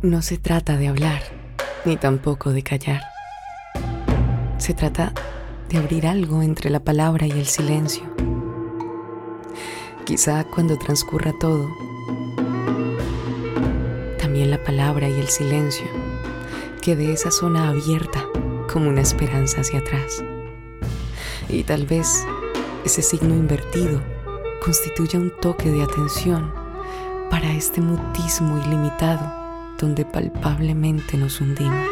No se trata de hablar, ni tampoco de callar. Se trata de abrir algo entre la palabra y el silencio. Quizá cuando transcurra todo, también la palabra y el silencio quede esa zona abierta como una esperanza hacia atrás. Y tal vez ese signo invertido constituya un toque de atención para este mutismo ilimitado donde palpablemente nos hundimos.